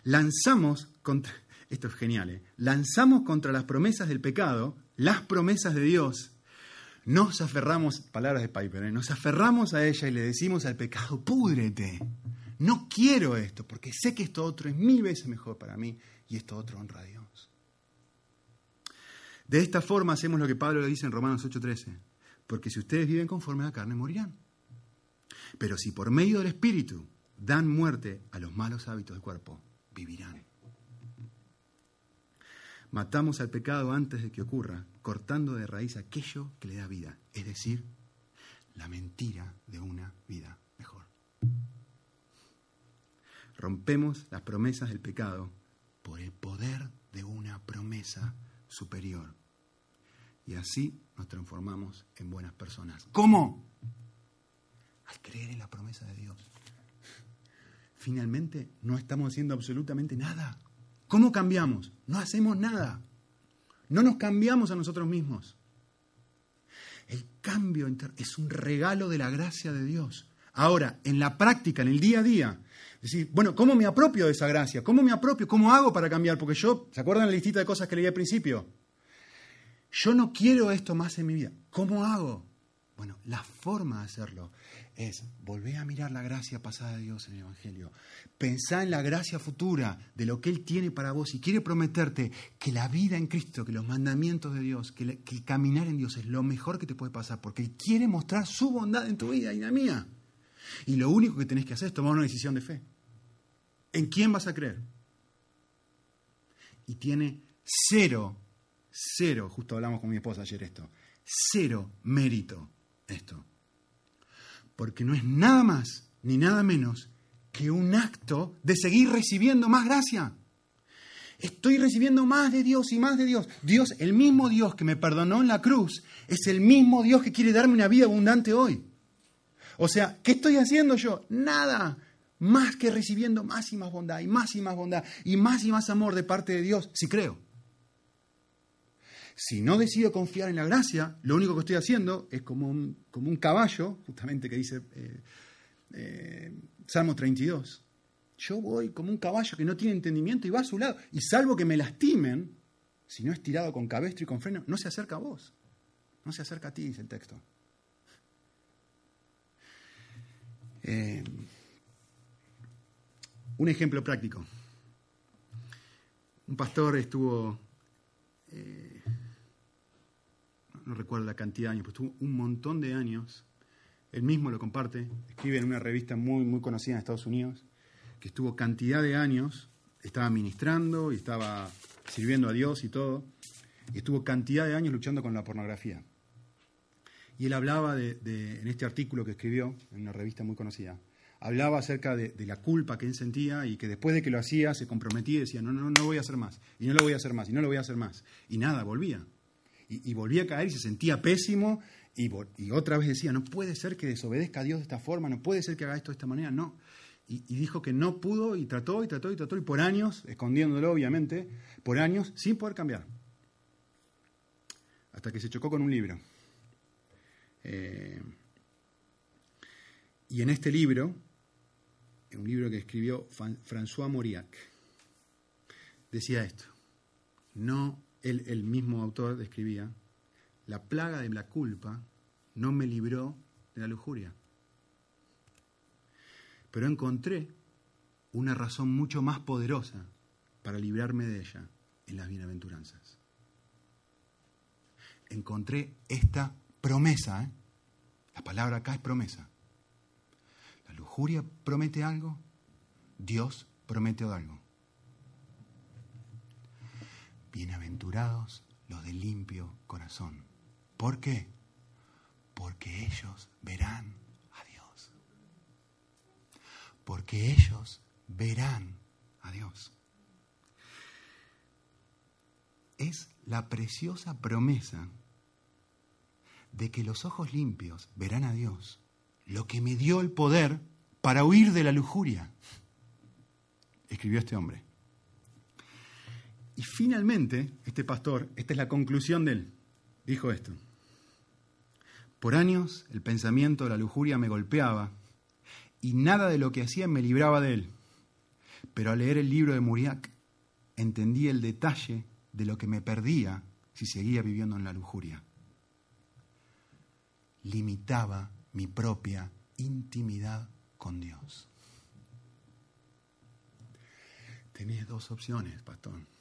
Lanzamos contra, esto es genial, ¿eh? lanzamos contra las promesas del pecado, las promesas de Dios. Nos aferramos, palabras de Piper, ¿eh? nos aferramos a ella y le decimos al pecado, púdrete. No quiero esto, porque sé que esto otro es mil veces mejor para mí y esto otro honra a Dios. De esta forma hacemos lo que Pablo le dice en Romanos 8:13, porque si ustedes viven conforme a la carne, morirán. Pero si por medio del Espíritu dan muerte a los malos hábitos del cuerpo, vivirán. Matamos al pecado antes de que ocurra, cortando de raíz aquello que le da vida, es decir, la mentira de una vida mejor. Rompemos las promesas del pecado por el poder de una promesa superior. Y así nos transformamos en buenas personas. ¿Cómo? al creer en la promesa de Dios. Finalmente, no estamos haciendo absolutamente nada. ¿Cómo cambiamos? No hacemos nada. No nos cambiamos a nosotros mismos. El cambio es un regalo de la gracia de Dios. Ahora, en la práctica, en el día a día, decir, bueno, ¿cómo me apropio de esa gracia? ¿Cómo me apropio? ¿Cómo hago para cambiar? Porque yo, ¿se acuerdan la listita de cosas que leí al principio? Yo no quiero esto más en mi vida. ¿Cómo hago? Bueno, la forma de hacerlo es volver a mirar la gracia pasada de Dios en el Evangelio. Pensá en la gracia futura de lo que Él tiene para vos y quiere prometerte que la vida en Cristo, que los mandamientos de Dios, que, el caminar en Dios es lo mejor que te puede pasar porque Él quiere mostrar su bondad en tu vida y en la mía. Y lo único que tenés que hacer es tomar una decisión de fe. ¿En quién vas a creer? Y tiene cero, cero, justo hablamos con mi esposa ayer esto, cero mérito esto porque no es nada más ni nada menos que un acto de seguir recibiendo más gracia. Estoy recibiendo más de Dios y más de Dios. Dios, el mismo Dios que me perdonó en la cruz, es el mismo Dios que quiere darme una vida abundante hoy. O sea, ¿qué estoy haciendo yo? Nada. Más que recibiendo más y más bondad, y más y más bondad, y más y más amor de parte de Dios, si creo. Si no decido confiar en la gracia, lo único que estoy haciendo es como un, como un caballo, justamente que dice eh, eh, Salmo 32. Yo voy como un caballo que no tiene entendimiento y va a su lado. Y salvo que me lastimen, si no es tirado con cabestro y con freno, no se acerca a vos. No se acerca a ti, dice el texto. Eh, un ejemplo práctico. Un pastor estuvo no recuerdo la cantidad de años, pero estuvo un montón de años. Él mismo lo comparte, escribe en una revista muy, muy conocida en Estados Unidos, que estuvo cantidad de años, estaba ministrando y estaba sirviendo a Dios y todo, y estuvo cantidad de años luchando con la pornografía. Y él hablaba de, en este artículo que escribió en una revista muy conocida, hablaba acerca de, la culpa que él sentía y que después de que lo hacía se comprometía y decía, no, no, no voy a hacer más, y no lo voy a hacer más, y no lo voy a hacer más. Y nada, volvía. Y, volvía a caer y se sentía pésimo y, otra vez decía, no puede ser que desobedezca a Dios de esta forma, no puede ser que haga esto de esta manera, no. Y, y dijo que no pudo y trató y trató y trató y por años, escondiéndolo obviamente, por años, sin poder cambiar. Hasta que se chocó con un libro. Eh, y en este libro, un libro que escribió François Mauriac, decía esto. No, él, el mismo autor describía, la plaga de la culpa no me libró de la lujuria. Pero encontré una razón mucho más poderosa para librarme de ella en las bienaventuranzas. Encontré esta promesa. ¿eh? La palabra acá es promesa. La lujuria promete algo, Dios promete algo. Bienaventurados los de limpio corazón. ¿Por qué? Porque ellos verán a Dios. Porque ellos verán a Dios. Es la preciosa promesa de que los ojos limpios verán a Dios, lo que me dio el poder para huir de la lujuria, escribió este hombre. Y finalmente, este pastor, esta es la conclusión de él, dijo esto. Por años el pensamiento de la lujuria me golpeaba y nada de lo que hacía me libraba de él. Pero al leer el libro de Muriac entendí el detalle de lo que me perdía si seguía viviendo en la lujuria limitaba mi propia intimidad con Dios. Tenés dos opciones, pastor.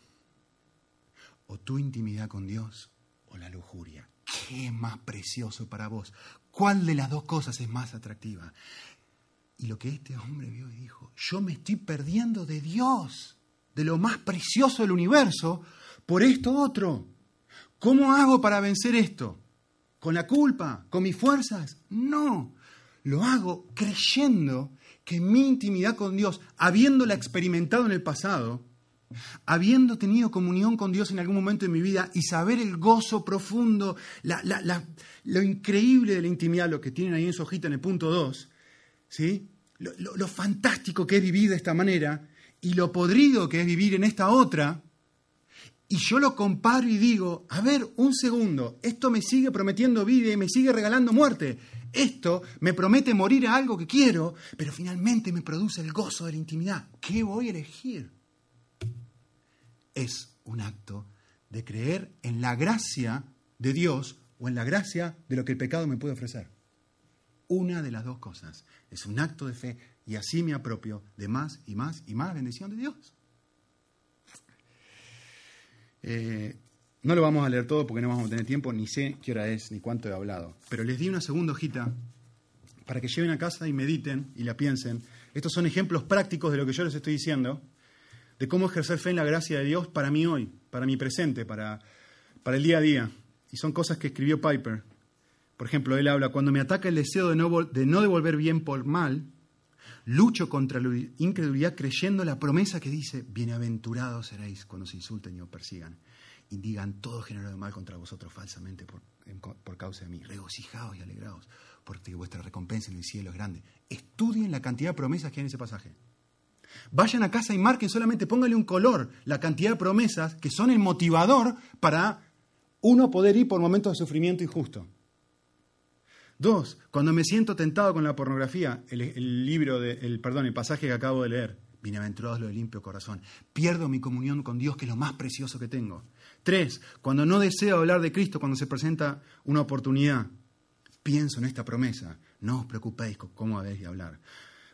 O tu intimidad con Dios o la lujuria. ¿Qué es más precioso para vos? ¿Cuál de las dos cosas es más atractiva? Y lo que este hombre vio y dijo, yo me estoy perdiendo de Dios, de lo más precioso del universo, por esto otro. ¿Cómo hago para vencer esto? con la culpa, con mis fuerzas. No, lo hago creyendo que mi intimidad con Dios, habiéndola experimentado en el pasado, habiendo tenido comunión con Dios en algún momento de mi vida y saber el gozo profundo, lo increíble de la intimidad, lo que tienen ahí en su hojita en el punto 2, ¿sí? Lo, fantástico que es vivir de esta manera y lo podrido que es vivir en esta otra, y yo lo comparo y digo, a ver, un segundo, esto me sigue prometiendo vida y me sigue regalando muerte. Esto me promete morir a algo que quiero, pero finalmente me produce el gozo de la intimidad. ¿Qué voy a elegir? Es un acto de creer en la gracia de Dios o en la gracia de lo que el pecado me puede ofrecer. Una de las dos cosas. Es un acto de fe y así me apropio de más y más y más bendición de Dios. Eh, no lo vamos a leer todo porque no vamos a tener tiempo, ni sé qué hora es, ni cuánto he hablado. Pero les di una segunda hojita para que lleven a casa y mediten y la piensen. Estos son ejemplos prácticos de lo que yo les estoy diciendo, de cómo ejercer fe en la gracia de Dios para mí hoy, para mi presente, para, para el día a día. Y son cosas que escribió Piper. Por ejemplo, él habla, cuando me ataca el deseo de no, de no devolver bien por mal, Lucho contra la incredulidad creyendo la promesa que dice, bienaventurados seréis cuando se insulten y os persigan y digan todo género de mal contra vosotros falsamente por, por causa de mí. Regocijaos y alegraos, porque vuestra recompensa en el cielo es grande. Estudien la cantidad de promesas que hay en ese pasaje. Vayan a casa y marquen solamente, pónganle un color, la cantidad de promesas que son el motivador para uno poder ir por momentos de sufrimiento injusto. Dos, cuando me siento tentado con la pornografía, el, libro, de, el, perdón, el pasaje que acabo de leer, bienaventurados los de limpio corazón, pierdo mi comunión con Dios, que es lo más precioso que tengo. Tres, cuando no deseo hablar de Cristo, cuando se presenta una oportunidad, pienso en esta promesa, no os preocupéis con cómo habéis de hablar.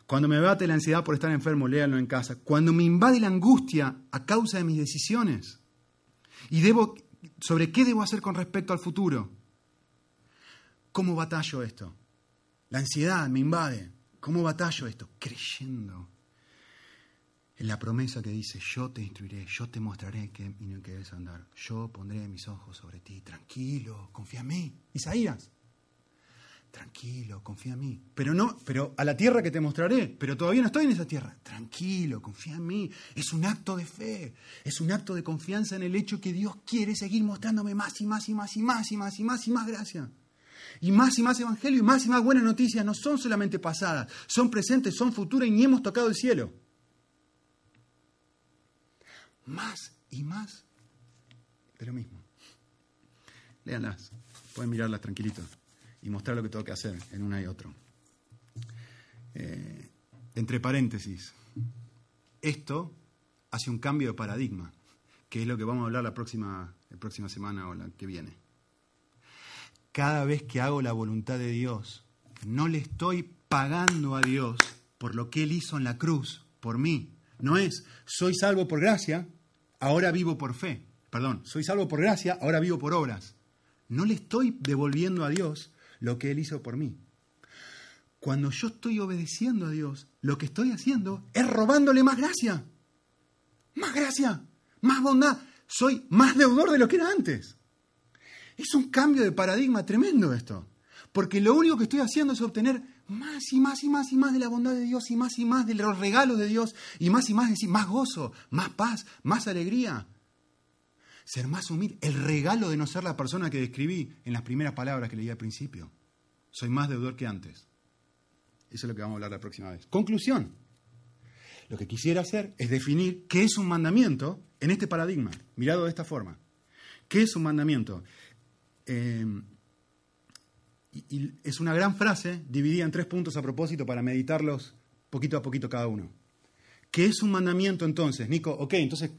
Cuando me bate la ansiedad por estar enfermo, léanlo en casa. Cuando me invade la angustia a causa de mis decisiones y debo, sobre qué debo hacer con respecto al futuro, ¿Cómo batallo esto? La ansiedad me invade. ¿Cómo batallo esto? Creyendo en la promesa que dice, yo te instruiré, yo te mostraré que, en que debes andar, yo pondré mis ojos sobre ti, tranquilo, confía en mí. Isaías, tranquilo, confía en mí. Pero no, pero a la tierra que te mostraré, pero todavía no estoy en esa tierra. Tranquilo, confía en mí. Es un acto de fe, es un acto de confianza en el hecho que Dios quiere seguir mostrándome más y más y más y más y más y más y más gracia. Y más y más evangelio y más y más buenas noticias no son solamente pasadas, son presentes, son futuras y ni hemos tocado el cielo. Más y más de lo mismo. Léanlas, pueden mirarlas tranquilitos y mostrar lo que tengo que hacer en una y otro. Eh, entre paréntesis, esto hace un cambio de paradigma, que es lo que vamos a hablar la próxima, la próxima semana o la que viene. Cada vez que hago la voluntad de Dios, no le estoy pagando a Dios por lo que Él hizo en la cruz, por mí. No es, soy salvo por gracia, ahora vivo por fe. Perdón, soy salvo por gracia, ahora vivo por obras. No le estoy devolviendo a Dios lo que Él hizo por mí. Cuando yo estoy obedeciendo a Dios, lo que estoy haciendo es robándole más gracia. Más gracia, más bondad. Soy más deudor de lo que era antes. Es un cambio de paradigma tremendo esto. Porque lo único que estoy haciendo es obtener más y más y más y más de la bondad de Dios y más y más de los regalos de Dios y más y más, decir, más gozo, más paz, más alegría. Ser más humilde. El regalo de no ser la persona que describí en las primeras palabras que leí al principio. Soy más deudor que antes. Eso es lo que vamos a hablar la próxima vez. Conclusión. Lo que quisiera hacer es definir qué es un mandamiento en este paradigma, mirado de esta forma. ¿Qué es un mandamiento? Eh, y, es una gran frase dividida en tres puntos a propósito para meditarlos poquito a poquito cada uno. ¿Qué es un mandamiento entonces? Nico, ok, entonces,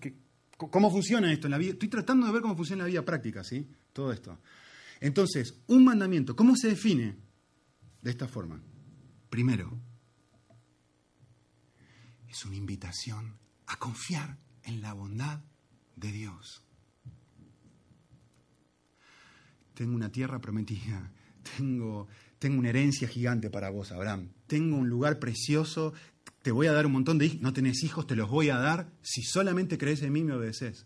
¿cómo funciona esto en la vida? Estoy tratando de ver cómo funciona en la vida práctica, ¿sí? Todo esto. Entonces, un mandamiento, ¿cómo se define? De esta forma. Primero, es una invitación a confiar en la bondad de Dios. Tengo una tierra prometida, tengo, tengo una herencia gigante para vos, Abraham. Tengo un lugar precioso, te voy a dar un montón de hijos. No tenés hijos, te los voy a dar si solamente crees en mí y me obedeces.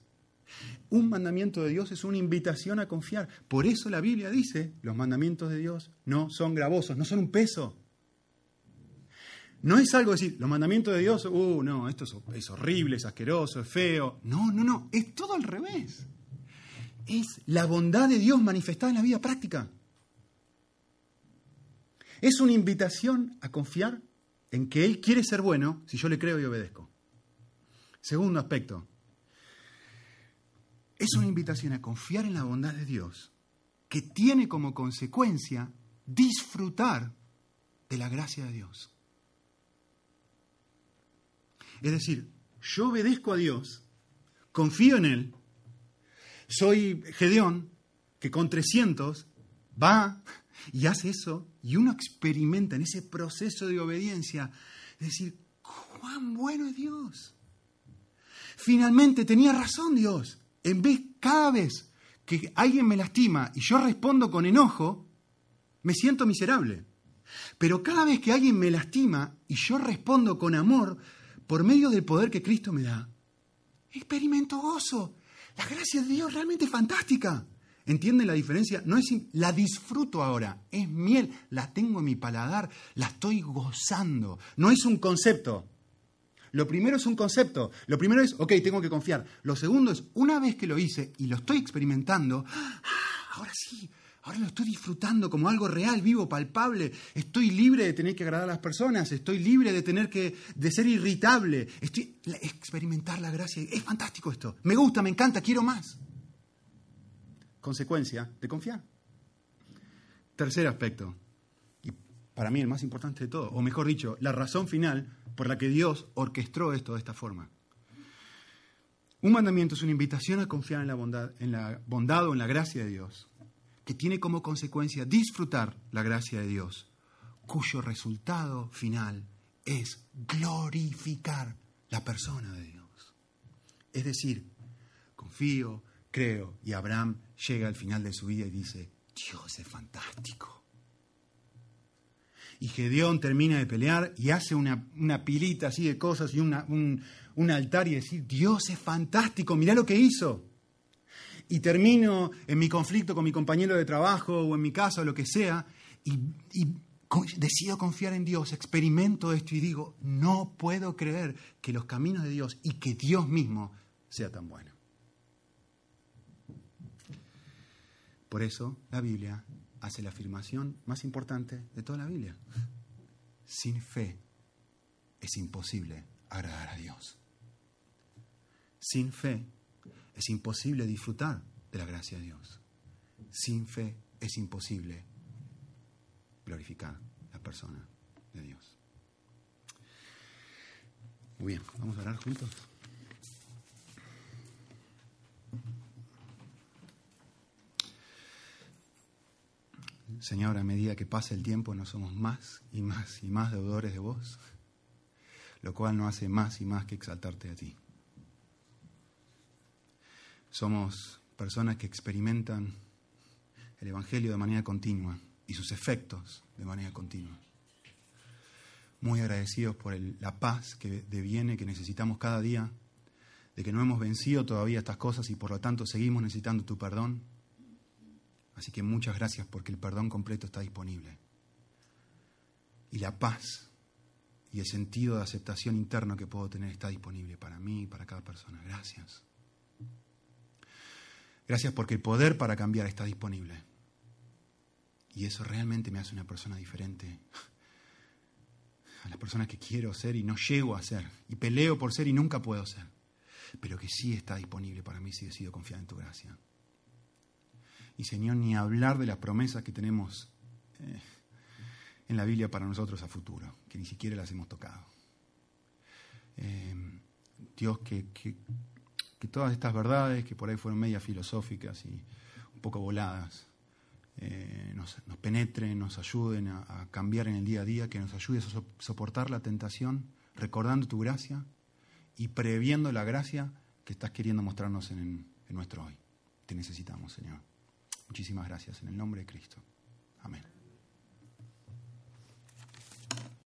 Un mandamiento de Dios es una invitación a confiar. Por eso la Biblia dice, los mandamientos de Dios no son gravosos, no son un peso. No es algo decir, los mandamientos de Dios, uh, no, esto es, es horrible, es asqueroso, es feo. No, no, no, es todo al revés. Es la bondad de Dios manifestada en la vida práctica. Es una invitación a confiar en que Él quiere ser bueno si yo le creo y obedezco. Segundo aspecto, es una invitación a confiar en la bondad de Dios que tiene como consecuencia disfrutar de la gracia de Dios. Es decir, yo obedezco a Dios, confío en Él, soy Gedeón, que con 300 va y hace eso y uno experimenta en ese proceso de obediencia, decir, cuán bueno es Dios. Finalmente tenía razón Dios. En vez, cada vez que alguien me lastima y yo respondo con enojo, me siento miserable. Pero cada vez que alguien me lastima y yo respondo con amor, por medio del poder que Cristo me da, experimento gozo. La gracia de Dios realmente es fantástica. ¿Entienden la diferencia? No es la disfruto ahora, es miel, la tengo en mi paladar, la estoy gozando. No es un concepto. Lo primero es un concepto. Lo primero es, ok, tengo que confiar. Lo segundo es, una vez que lo hice y lo estoy experimentando, ah, ahora sí, ahora lo estoy disfrutando como algo real, vivo, palpable. Estoy libre de tener que agradar a las personas, estoy libre de tener que, de ser irritable. Estoy, experimentar la gracia. Es fantástico esto. Me gusta, me encanta, quiero más consecuencia de confiar. Tercer aspecto, y para mí el más importante de todo, o mejor dicho, la razón final por la que Dios orquestó esto de esta forma. Un mandamiento es una invitación a confiar en la bondad, en la bondad o en la gracia de Dios, que tiene como consecuencia disfrutar la gracia de Dios, cuyo resultado final es glorificar la persona de Dios. Es decir, confío, creo, y Abraham llega al final de su vida y dice, Dios es fantástico. Y Gedeón termina de pelear y hace una, una pilita así de cosas y un, un altar y decir, Dios es fantástico, mirá lo que hizo. Y termino en mi conflicto con mi compañero de trabajo o en mi casa o lo que sea, y, y decido confiar en Dios, experimento esto y digo, no puedo creer que los caminos de Dios y que Dios mismo sea tan bueno. Por eso la Biblia hace la afirmación más importante de toda la Biblia. Sin fe es imposible agradar a Dios. Sin fe es imposible disfrutar de la gracia de Dios. Sin fe es imposible glorificar la persona de Dios. Muy bien, vamos a orar juntos. Señor, a medida que pasa el tiempo nos somos más y más y más deudores de vos, lo cual no hace más y más que exaltarte a ti. Somos personas que experimentan el Evangelio de manera continua y sus efectos de manera continua. Muy agradecidos por la paz que deviene, que necesitamos cada día, de que no hemos vencido todavía estas cosas y por lo tanto seguimos necesitando tu perdón. Así que muchas gracias porque el perdón completo está disponible. Y la paz y el sentido de aceptación interno que puedo tener está disponible para mí y para cada persona. Gracias. Gracias porque el poder para cambiar está disponible. Y eso realmente me hace una persona diferente a las personas que quiero ser y no llego a ser. Y peleo por ser y nunca puedo ser. Pero que sí está disponible para mí si decido confiar en tu gracia. Y Señor, ni hablar de las promesas que tenemos eh, en la Biblia para nosotros a futuro, que ni siquiera las hemos tocado. Eh, Dios, que, todas estas verdades, que por ahí fueron medias filosóficas y un poco voladas, eh, nos, penetren, nos ayuden a, cambiar en el día a día, que nos ayude a soportar la tentación, recordando tu gracia y previendo la gracia que estás queriendo mostrarnos en nuestro hoy. Te necesitamos, Señor. Muchísimas gracias en el nombre de Cristo. Amén.